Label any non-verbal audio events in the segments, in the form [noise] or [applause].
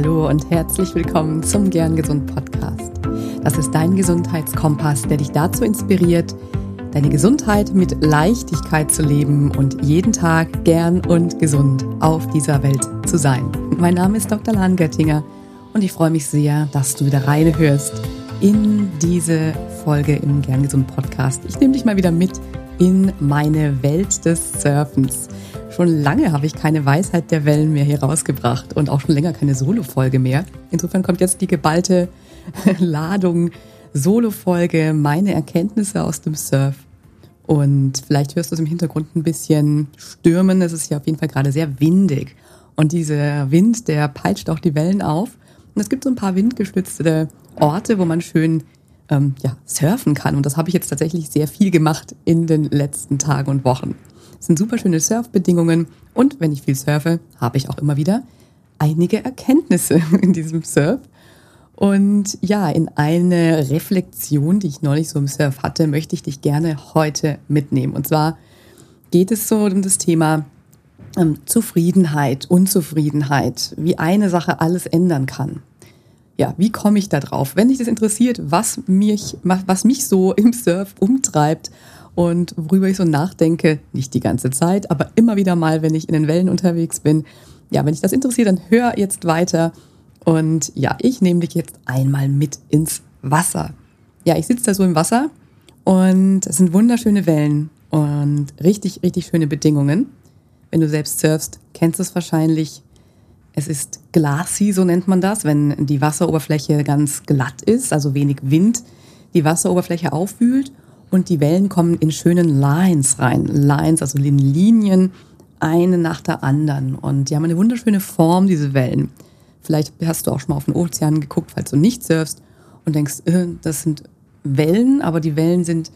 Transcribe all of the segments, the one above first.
Hallo und herzlich willkommen zum Gern Gesund Podcast. Das ist dein Gesundheitskompass, der dich dazu inspiriert, deine Gesundheit mit Leichtigkeit zu leben und jeden Tag gern und gesund auf dieser Welt zu sein. Mein Name ist Dr. Lahn Göttinger und ich freue mich sehr, dass du wieder reinhörst in diese Folge im Gern Gesund Podcast. Ich nehme dich mal wieder mit in meine Welt des Surfens. Schon lange habe ich keine Weisheit der Wellen mehr hier rausgebracht und auch schon länger keine Solo-Folge mehr. Insofern kommt jetzt die geballte [laughs] Ladung Solo-Folge, meine Erkenntnisse aus dem Surf. Und vielleicht hörst du es im Hintergrund ein bisschen stürmen. Es ist ja auf jeden Fall gerade sehr windig. Und dieser Wind, der peitscht auch die Wellen auf. Und es gibt so ein paar windgestützte Orte, wo man schön ähm, ja, surfen kann. Und das habe ich jetzt tatsächlich sehr viel gemacht in den letzten Tagen und Wochen. Sind super schöne Surfbedingungen und wenn ich viel surfe, habe ich auch immer wieder einige Erkenntnisse [laughs] in diesem Surf. Und ja, in eine Reflexion, die ich neulich so im Surf hatte, möchte ich dich gerne heute mitnehmen. Und zwar geht es so um das Thema ähm, Zufriedenheit, Unzufriedenheit, wie eine Sache alles ändern kann. Ja, wie komme ich da drauf? Wenn dich das interessiert, was mich, was mich so im Surf umtreibt und worüber ich so nachdenke, nicht die ganze Zeit, aber immer wieder mal, wenn ich in den Wellen unterwegs bin. Ja, wenn dich das interessiert, dann hör jetzt weiter. Und ja, ich nehme dich jetzt einmal mit ins Wasser. Ja, ich sitze da so im Wasser und es sind wunderschöne Wellen und richtig, richtig schöne Bedingungen. Wenn du selbst surfst, kennst du es wahrscheinlich. Es ist glassy, so nennt man das, wenn die Wasseroberfläche ganz glatt ist, also wenig Wind die Wasseroberfläche aufwühlt und die Wellen kommen in schönen Lines rein. Lines, also in Linien, eine nach der anderen. Und die haben eine wunderschöne Form, diese Wellen. Vielleicht hast du auch schon mal auf den Ozean geguckt, falls du nicht surfst und denkst, äh, das sind Wellen, aber die Wellen sind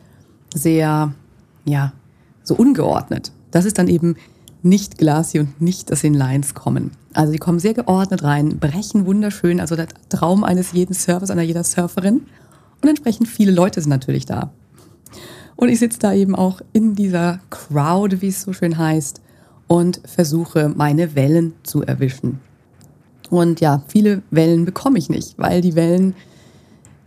sehr, ja, so ungeordnet. Das ist dann eben nicht glassy und nicht, dass sie in Lines kommen. Also die kommen sehr geordnet rein, brechen wunderschön, also der Traum eines jeden Surfers, einer jeder Surferin. Und entsprechend viele Leute sind natürlich da. Und ich sitze da eben auch in dieser Crowd, wie es so schön heißt, und versuche meine Wellen zu erwischen. Und ja, viele Wellen bekomme ich nicht, weil die Wellen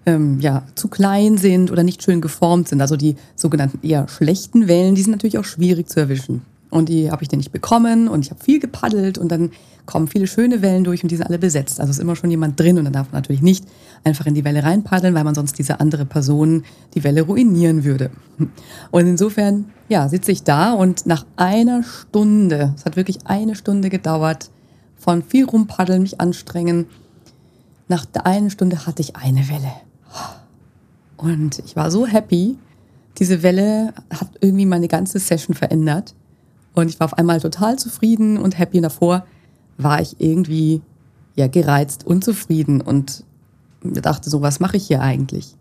ähm, ja zu klein sind oder nicht schön geformt sind. Also die sogenannten eher schlechten Wellen, die sind natürlich auch schwierig zu erwischen. Und die habe ich dann nicht bekommen und ich habe viel gepaddelt und dann kommen viele schöne Wellen durch und die sind alle besetzt. Also ist immer schon jemand drin und dann darf man natürlich nicht einfach in die Welle reinpaddeln, weil man sonst diese andere Person die Welle ruinieren würde. Und insofern, ja, sitze ich da und nach einer Stunde, es hat wirklich eine Stunde gedauert, von viel rumpaddeln, mich anstrengen, nach der einen Stunde hatte ich eine Welle. Und ich war so happy. Diese Welle hat irgendwie meine ganze Session verändert. Und ich war auf einmal total zufrieden und happy. Davor war ich irgendwie ja gereizt, unzufrieden und dachte so, was mache ich hier eigentlich?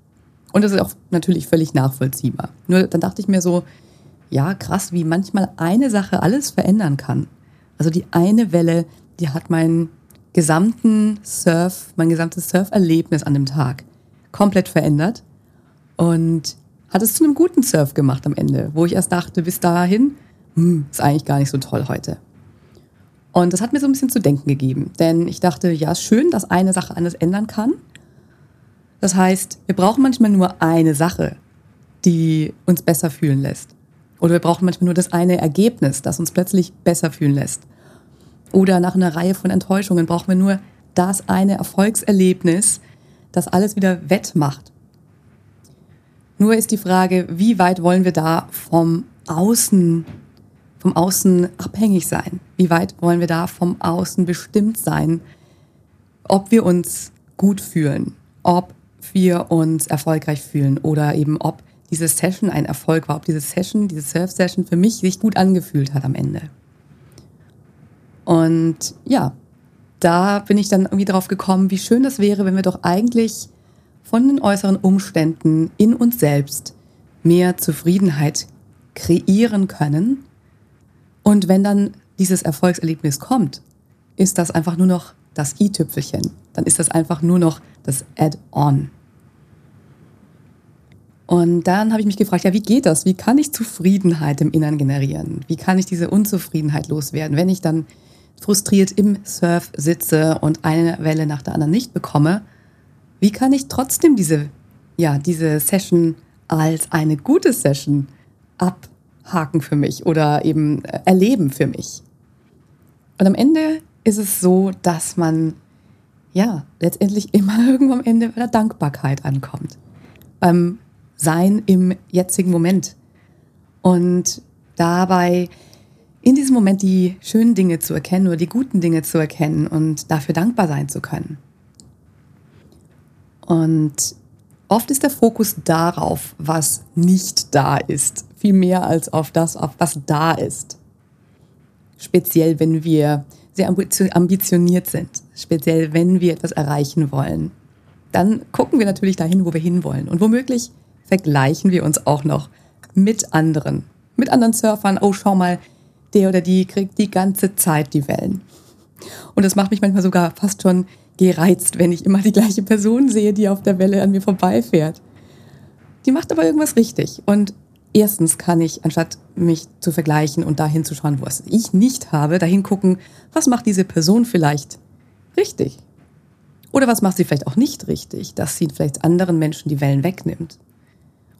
Und das ist auch natürlich völlig nachvollziehbar. Nur dann dachte ich mir so, ja, krass, wie manchmal eine Sache alles verändern kann. Also die eine Welle, die hat meinen gesamten Surf, mein gesamtes Surferlebnis an dem Tag komplett verändert und hat es zu einem guten Surf gemacht am Ende, wo ich erst dachte, bis dahin hm, ist eigentlich gar nicht so toll heute. Und das hat mir so ein bisschen zu denken gegeben, denn ich dachte, ja, schön, dass eine Sache alles ändern kann. Das heißt, wir brauchen manchmal nur eine Sache, die uns besser fühlen lässt. Oder wir brauchen manchmal nur das eine Ergebnis, das uns plötzlich besser fühlen lässt. Oder nach einer Reihe von Enttäuschungen brauchen wir nur das eine Erfolgserlebnis, das alles wieder wettmacht. Nur ist die Frage, wie weit wollen wir da vom Außen vom Außen abhängig sein? Wie weit wollen wir da vom Außen bestimmt sein? Ob wir uns gut fühlen, ob wir uns erfolgreich fühlen oder eben ob diese Session ein Erfolg war, ob diese Session, diese Surf-Session für mich sich gut angefühlt hat am Ende. Und ja, da bin ich dann irgendwie darauf gekommen, wie schön das wäre, wenn wir doch eigentlich von den äußeren Umständen in uns selbst mehr Zufriedenheit kreieren können und wenn dann dieses Erfolgserlebnis kommt, ist das einfach nur noch das i-Tüpfelchen. Dann ist das einfach nur noch das Add-on. Und dann habe ich mich gefragt, ja, wie geht das? Wie kann ich Zufriedenheit im Innern generieren? Wie kann ich diese Unzufriedenheit loswerden, wenn ich dann frustriert im Surf sitze und eine Welle nach der anderen nicht bekomme, wie kann ich trotzdem diese, ja, diese Session als eine gute Session abhaken für mich oder eben äh, erleben für mich? Und am Ende ist es so, dass man ja letztendlich immer [laughs] irgendwo am Ende bei der Dankbarkeit ankommt. Beim Sein im jetzigen Moment. Und dabei in diesem Moment die schönen Dinge zu erkennen oder die guten Dinge zu erkennen und dafür dankbar sein zu können. Und oft ist der Fokus darauf, was nicht da ist, viel mehr als auf das, auf was da ist. Speziell, wenn wir sehr ambitioniert sind, speziell wenn wir etwas erreichen wollen, dann gucken wir natürlich dahin, wo wir hinwollen. Und womöglich vergleichen wir uns auch noch mit anderen, mit anderen Surfern. Oh, schau mal, der oder die kriegt die ganze Zeit die Wellen. Und das macht mich manchmal sogar fast schon gereizt, wenn ich immer die gleiche Person sehe, die auf der Welle an mir vorbeifährt. Die macht aber irgendwas richtig. Und erstens kann ich, anstatt mich zu vergleichen und dahin zu schauen, was ich nicht habe, dahin gucken, was macht diese Person vielleicht richtig? Oder was macht sie vielleicht auch nicht richtig, dass sie vielleicht anderen Menschen die Wellen wegnimmt?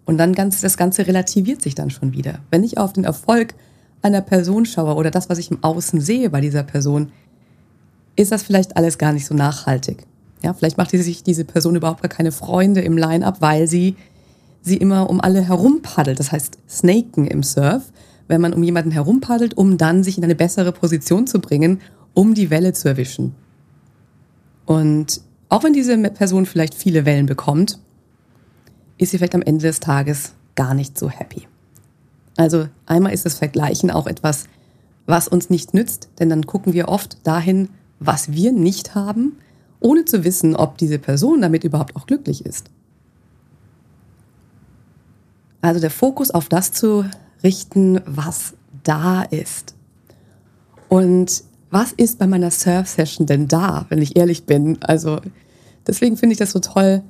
Und dann ganz, das Ganze relativiert sich dann schon wieder. Wenn ich auf den Erfolg einer Person schaue oder das, was ich im Außen sehe bei dieser Person, ist das vielleicht alles gar nicht so nachhaltig. Ja, vielleicht macht sich diese Person überhaupt gar keine Freunde im Line-up, weil sie sie immer um alle herum paddelt. Das heißt, snaken im Surf, wenn man um jemanden herum paddelt, um dann sich in eine bessere Position zu bringen, um die Welle zu erwischen. Und auch wenn diese Person vielleicht viele Wellen bekommt, ist sie vielleicht am Ende des Tages gar nicht so happy. Also einmal ist das Vergleichen auch etwas, was uns nicht nützt, denn dann gucken wir oft dahin, was wir nicht haben, ohne zu wissen, ob diese Person damit überhaupt auch glücklich ist. Also der Fokus auf das zu richten, was da ist. Und was ist bei meiner Surf-Session denn da, wenn ich ehrlich bin? Also deswegen finde ich das so toll,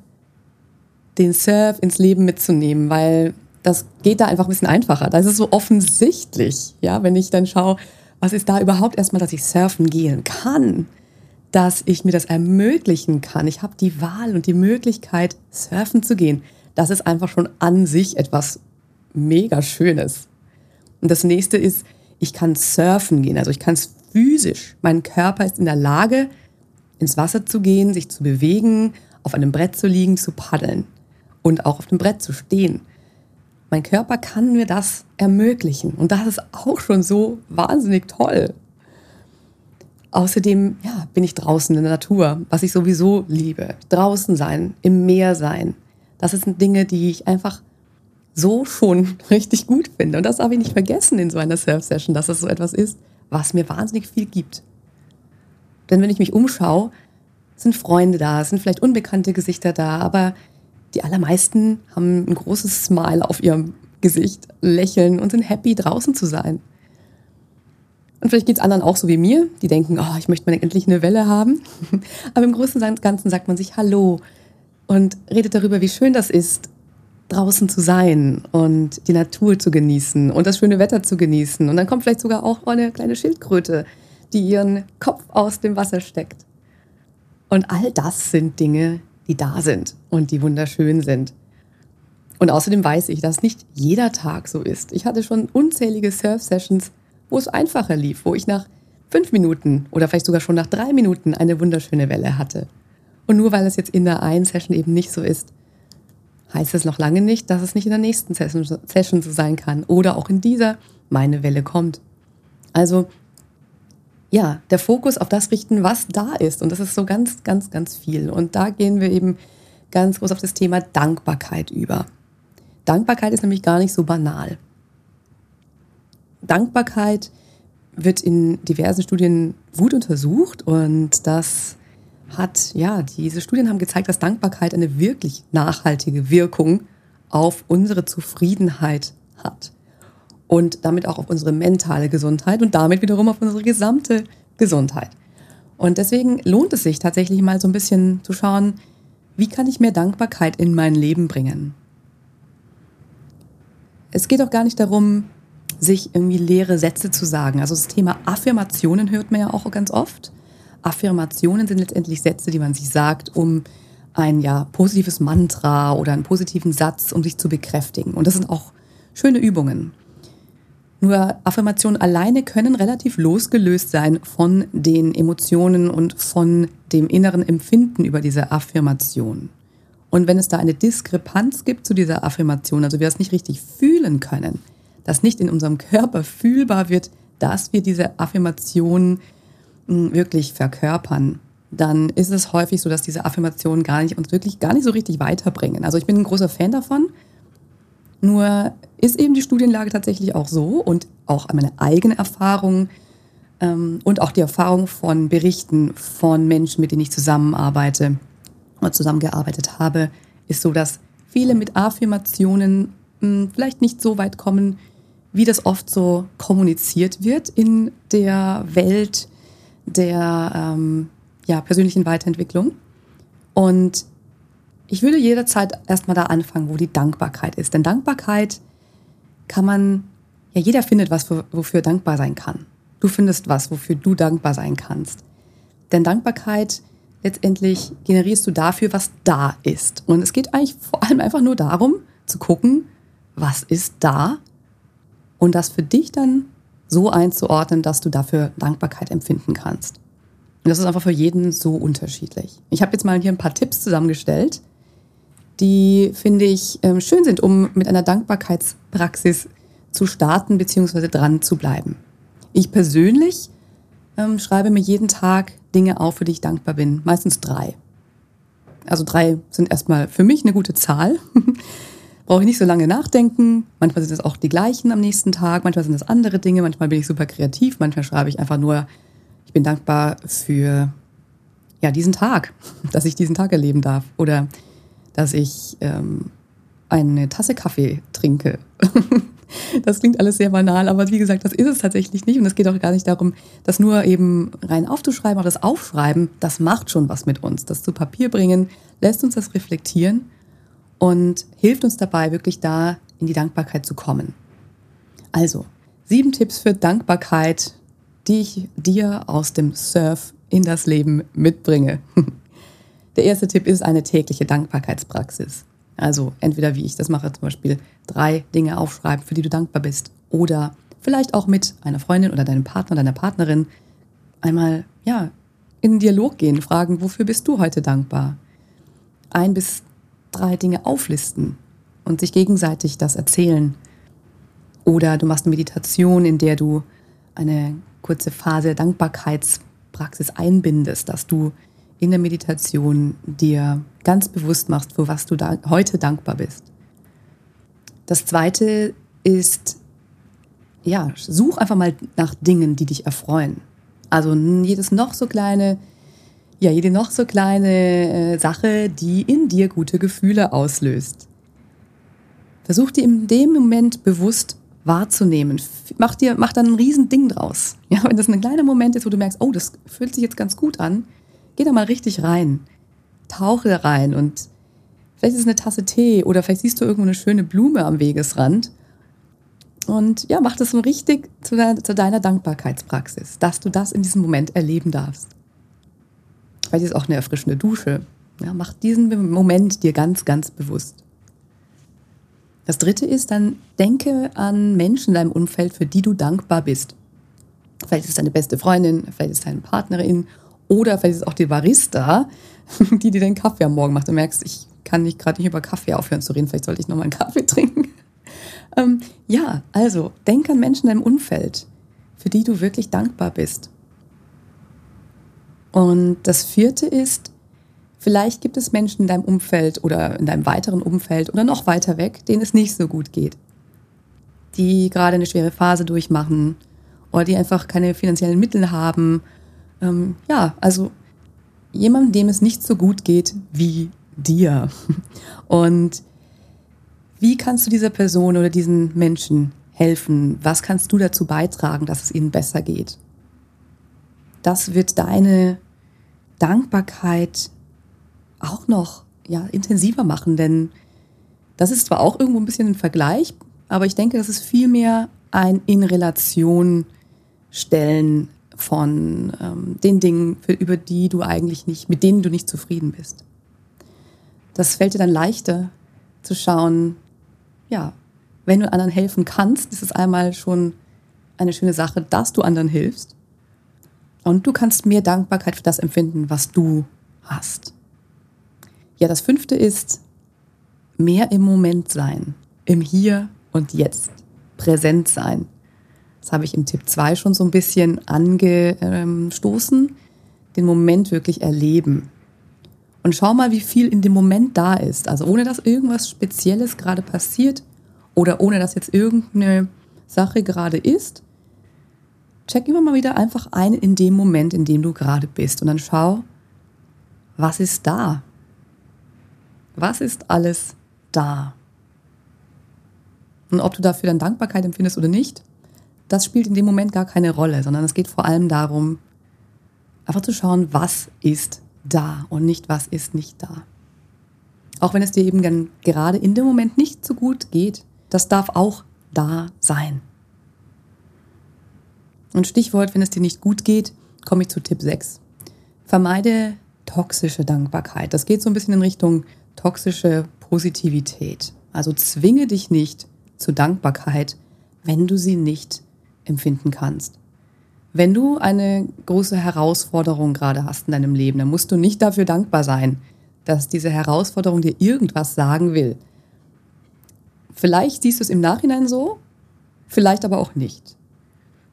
den Surf ins Leben mitzunehmen, weil das geht da einfach ein bisschen einfacher. Da ist es so offensichtlich, ja, wenn ich dann schaue, was ist da überhaupt erstmal, dass ich surfen gehen kann, dass ich mir das ermöglichen kann. Ich habe die Wahl und die Möglichkeit, surfen zu gehen das ist einfach schon an sich etwas mega Schönes. Und das nächste ist, ich kann surfen gehen, also ich kann es physisch. Mein Körper ist in der Lage, ins Wasser zu gehen, sich zu bewegen, auf einem Brett zu liegen, zu paddeln und auch auf dem Brett zu stehen. Mein Körper kann mir das ermöglichen und das ist auch schon so wahnsinnig toll. Außerdem ja, bin ich draußen in der Natur, was ich sowieso liebe. Draußen sein, im Meer sein, das sind Dinge, die ich einfach so schon [laughs] richtig gut finde. Und das habe ich nicht vergessen in so einer Surf-Session, dass das so etwas ist, was mir wahnsinnig viel gibt. Denn wenn ich mich umschaue, sind Freunde da, sind vielleicht unbekannte Gesichter da, aber die allermeisten haben ein großes Smile auf ihrem Gesicht, lächeln und sind happy, draußen zu sein. Und vielleicht geht es anderen auch so wie mir, die denken, oh, ich möchte mal endlich eine Welle haben. [laughs] Aber im Großen und Ganzen sagt man sich Hallo, und redet darüber, wie schön das ist, draußen zu sein und die Natur zu genießen und das schöne Wetter zu genießen. Und dann kommt vielleicht sogar auch eine kleine Schildkröte, die ihren Kopf aus dem Wasser steckt. Und all das sind Dinge, die da sind und die wunderschön sind. Und außerdem weiß ich, dass nicht jeder Tag so ist. Ich hatte schon unzählige Surf-Sessions, wo es einfacher lief, wo ich nach fünf Minuten oder vielleicht sogar schon nach drei Minuten eine wunderschöne Welle hatte. Und nur weil es jetzt in der einen Session eben nicht so ist, heißt es noch lange nicht, dass es nicht in der nächsten Session, Session so sein kann oder auch in dieser meine Welle kommt. Also ja, der Fokus auf das richten, was da ist. Und das ist so ganz, ganz, ganz viel. Und da gehen wir eben ganz groß auf das Thema Dankbarkeit über. Dankbarkeit ist nämlich gar nicht so banal. Dankbarkeit wird in diversen Studien gut untersucht und das hat, ja, diese Studien haben gezeigt, dass Dankbarkeit eine wirklich nachhaltige Wirkung auf unsere Zufriedenheit hat. Und damit auch auf unsere mentale Gesundheit und damit wiederum auf unsere gesamte Gesundheit. Und deswegen lohnt es sich tatsächlich mal so ein bisschen zu schauen, wie kann ich mehr Dankbarkeit in mein Leben bringen? Es geht auch gar nicht darum, sich irgendwie leere Sätze zu sagen. Also das Thema Affirmationen hört man ja auch ganz oft. Affirmationen sind letztendlich Sätze, die man sich sagt, um ein ja positives Mantra oder einen positiven Satz, um sich zu bekräftigen. Und das sind auch schöne Übungen. Nur Affirmationen alleine können relativ losgelöst sein von den Emotionen und von dem inneren Empfinden über diese Affirmation. Und wenn es da eine Diskrepanz gibt zu dieser Affirmation, also wir es nicht richtig fühlen können, dass nicht in unserem Körper fühlbar wird, dass wir diese Affirmation wirklich verkörpern, dann ist es häufig so, dass diese Affirmationen gar nicht, uns wirklich gar nicht so richtig weiterbringen. Also ich bin ein großer Fan davon. Nur ist eben die Studienlage tatsächlich auch so und auch meine eigene Erfahrung ähm, und auch die Erfahrung von Berichten von Menschen, mit denen ich zusammenarbeite oder zusammengearbeitet habe, ist so, dass viele mit Affirmationen mh, hm, vielleicht nicht so weit kommen, wie das oft so kommuniziert wird in der Welt der ähm, ja, persönlichen Weiterentwicklung. Und ich würde jederzeit erstmal da anfangen, wo die Dankbarkeit ist. Denn Dankbarkeit kann man, ja, jeder findet was, wofür er dankbar sein kann. Du findest was, wofür du dankbar sein kannst. Denn Dankbarkeit letztendlich generierst du dafür, was da ist. Und es geht eigentlich vor allem einfach nur darum, zu gucken, was ist da und das für dich dann so einzuordnen, dass du dafür Dankbarkeit empfinden kannst. Und das ist einfach für jeden so unterschiedlich. Ich habe jetzt mal hier ein paar Tipps zusammengestellt, die, finde ich, ähm, schön sind, um mit einer Dankbarkeitspraxis zu starten bzw. dran zu bleiben. Ich persönlich ähm, schreibe mir jeden Tag Dinge auf, für die ich dankbar bin. Meistens drei. Also drei sind erstmal für mich eine gute Zahl. [laughs] Brauche ich nicht so lange nachdenken. Manchmal sind es auch die gleichen am nächsten Tag, manchmal sind es andere Dinge, manchmal bin ich super kreativ, manchmal schreibe ich einfach nur bin dankbar für ja, diesen Tag, [laughs] dass ich diesen Tag erleben darf oder dass ich ähm, eine Tasse Kaffee trinke. [laughs] das klingt alles sehr banal, aber wie gesagt, das ist es tatsächlich nicht. Und es geht auch gar nicht darum, das nur eben rein aufzuschreiben, aber das Aufschreiben, das macht schon was mit uns. Das zu Papier bringen, lässt uns das reflektieren und hilft uns dabei, wirklich da in die Dankbarkeit zu kommen. Also, sieben Tipps für Dankbarkeit die ich dir aus dem Surf in das Leben mitbringe. [laughs] Der erste Tipp ist eine tägliche Dankbarkeitspraxis. Also entweder wie ich das mache, zum Beispiel drei Dinge aufschreiben, für die du dankbar bist. Oder vielleicht auch mit einer Freundin oder deinem Partner, deiner Partnerin einmal, ja, in den Dialog gehen, fragen, wofür bist du heute dankbar? Ein bis drei Dinge auflisten und sich gegenseitig das erzählen. Oder du machst eine Meditation, in der du eine kurze Phase der Dankbarkeitspraxis einbindest, dass du in der Meditation dir ganz bewusst machst, für was du da heute dankbar bist. Das zweite ist, ja, such einfach mal nach Dingen, die dich erfreuen. Also jedes noch so kleine, ja, jede noch so kleine äh, Sache, die in dir gute Gefühle auslöst. Versuch dir in dem Moment bewusst wahrzunehmen. Mach dir, mach dann ein Riesending draus. [laughs] Ja, wenn das ein kleiner Moment ist, wo du merkst, oh, das fühlt sich jetzt ganz gut an, geh da mal richtig rein. Tauche da rein und vielleicht ist es eine Tasse Tee oder vielleicht siehst du irgendwo eine schöne Blume am Wegesrand. Und ja, mach das so richtig zu, deiner, zu deiner Dankbarkeitspraxis, dass du das in diesem Moment erleben darfst. Vielleicht ist es auch eine erfrischende Dusche. Ja, mach diesen Moment dir ganz, ganz bewusst. Das dritte ist dann, denke an Menschen in deinem Umfeld, für die du dankbar bist. Vielleicht ist es deine beste Freundin, vielleicht ist es deine Partnerin oder vielleicht ist es auch die Barista, [laughs] die dir den Kaffee am Morgen macht. Du merkst, ich kann nicht gerade nicht über Kaffee aufhören zu reden, vielleicht sollte ich nochmal einen Kaffee [laughs] trinken. Ähm, ja, also denk an Menschen in deinem Umfeld, für die du wirklich dankbar bist. Und das vierte ist, Vielleicht gibt es Menschen in deinem Umfeld oder in deinem weiteren Umfeld oder noch weiter weg, denen es nicht so gut geht. Die gerade eine schwere Phase durchmachen oder die einfach keine finanziellen Mittel haben. Ähm, ja, also jemandem, dem es nicht so gut geht wie dir. [laughs] Und wie kannst du dieser Person oder diesen Menschen helfen? Was kannst du dazu beitragen, dass es ihnen besser geht? Das wird deine Dankbarkeit auch noch ja, intensiver machen, denn das ist zwar auch irgendwo ein bisschen ein Vergleich, aber ich denke, das ist viel mehr ein in Relation stellen von ähm, den Dingen, für, über die du eigentlich nicht, mit denen du nicht zufrieden bist. Das fällt dir dann leichter zu schauen, ja, wenn du anderen helfen kannst, ist es einmal schon eine schöne Sache, dass du anderen hilfst. Und du kannst mehr Dankbarkeit für das empfinden, was du hast. Ja, das fünfte ist mehr im Moment sein, im Hier und Jetzt, präsent sein. Das habe ich im Tipp 2 schon so ein bisschen angestoßen. Den Moment wirklich erleben. Und schau mal, wie viel in dem Moment da ist. Also ohne dass irgendwas Spezielles gerade passiert oder ohne dass jetzt irgendeine Sache gerade ist. Check immer mal wieder einfach ein in dem Moment, in dem du gerade bist. Und dann schau, was ist da? Was ist alles da? Und ob du dafür dann Dankbarkeit empfindest oder nicht, das spielt in dem Moment gar keine Rolle, sondern es geht vor allem darum, einfach zu schauen, was ist da und nicht, was ist nicht da. Auch wenn es dir eben gerade in dem Moment nicht so gut geht, das darf auch da sein. Und Stichwort, wenn es dir nicht gut geht, komme ich zu Tipp 6. Vermeide toxische Dankbarkeit. Das geht so ein bisschen in Richtung toxische Positivität. Also zwinge dich nicht zu Dankbarkeit, wenn du sie nicht empfinden kannst. Wenn du eine große Herausforderung gerade hast in deinem Leben, dann musst du nicht dafür dankbar sein, dass diese Herausforderung dir irgendwas sagen will. Vielleicht siehst du es im Nachhinein so, vielleicht aber auch nicht.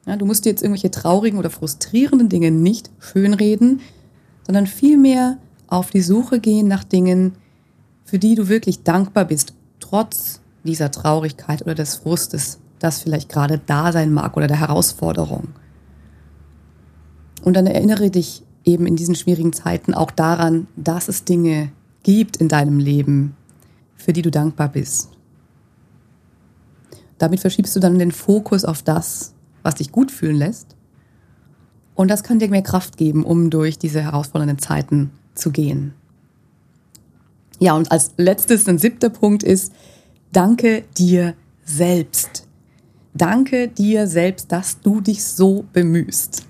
Ja, du musst dir jetzt irgendwelche traurigen oder frustrierenden Dinge nicht schönreden, sondern vielmehr auf die Suche gehen nach Dingen, für die du wirklich dankbar bist, trotz dieser Traurigkeit oder des Frustes, das vielleicht gerade da sein mag oder der Herausforderung. Und dann erinnere dich eben in diesen schwierigen Zeiten auch daran, dass es Dinge gibt in deinem Leben, für die du dankbar bist. Damit verschiebst du dann den Fokus auf das, was dich gut fühlen lässt. Und das kann dir mehr Kraft geben, um durch diese herausfordernden Zeiten zu gehen. Ja, und als letztes, ein siebter Punkt ist, danke dir selbst. Danke dir selbst, dass du dich so bemühst.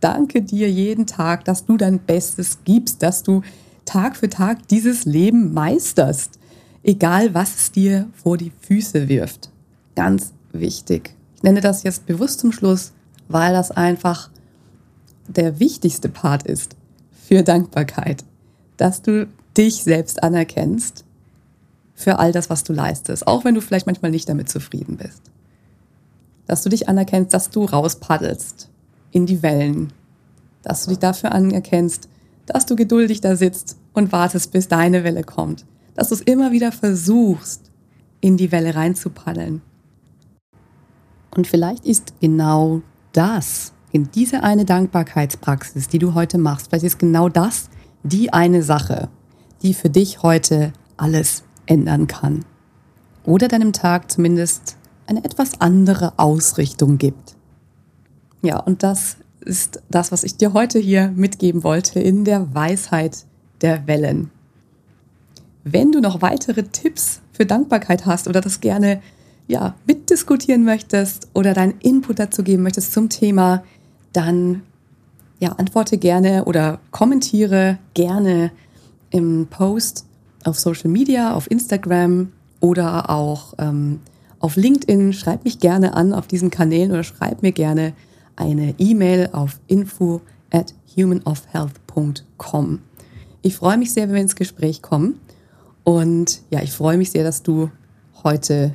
Danke dir jeden Tag, dass du dein Bestes gibst, dass du Tag für Tag dieses Leben meisterst, egal was es dir vor die Füße wirft. Ganz wichtig. Ich nenne das jetzt bewusst zum Schluss, weil das einfach der wichtigste Part ist für Dankbarkeit, dass du dich selbst anerkennst für all das, was du leistest, auch wenn du vielleicht manchmal nicht damit zufrieden bist. Dass du dich anerkennst, dass du rauspaddelst in die Wellen, dass du dich dafür anerkennst, dass du geduldig da sitzt und wartest, bis deine Welle kommt, dass du es immer wieder versuchst, in die Welle reinzupaddeln. Und vielleicht ist genau das, in diese eine Dankbarkeitspraxis, die du heute machst, vielleicht ist genau das die eine Sache, die für dich heute alles ändern kann. Oder deinem Tag zumindest eine etwas andere Ausrichtung gibt. Ja, und das ist das, was ich dir heute hier mitgeben wollte in der Weisheit der Wellen. Wenn du noch weitere Tipps für Dankbarkeit hast oder das gerne ja, mitdiskutieren möchtest oder deinen Input dazu geben möchtest zum Thema, dann ja, antworte gerne oder kommentiere gerne im Post auf Social Media, auf Instagram oder auch ähm, auf LinkedIn. Schreib mich gerne an auf diesen Kanälen oder schreib mir gerne eine E-Mail auf info at humanofhealth.com. Ich freue mich sehr, wenn wir ins Gespräch kommen. Und ja, ich freue mich sehr, dass du heute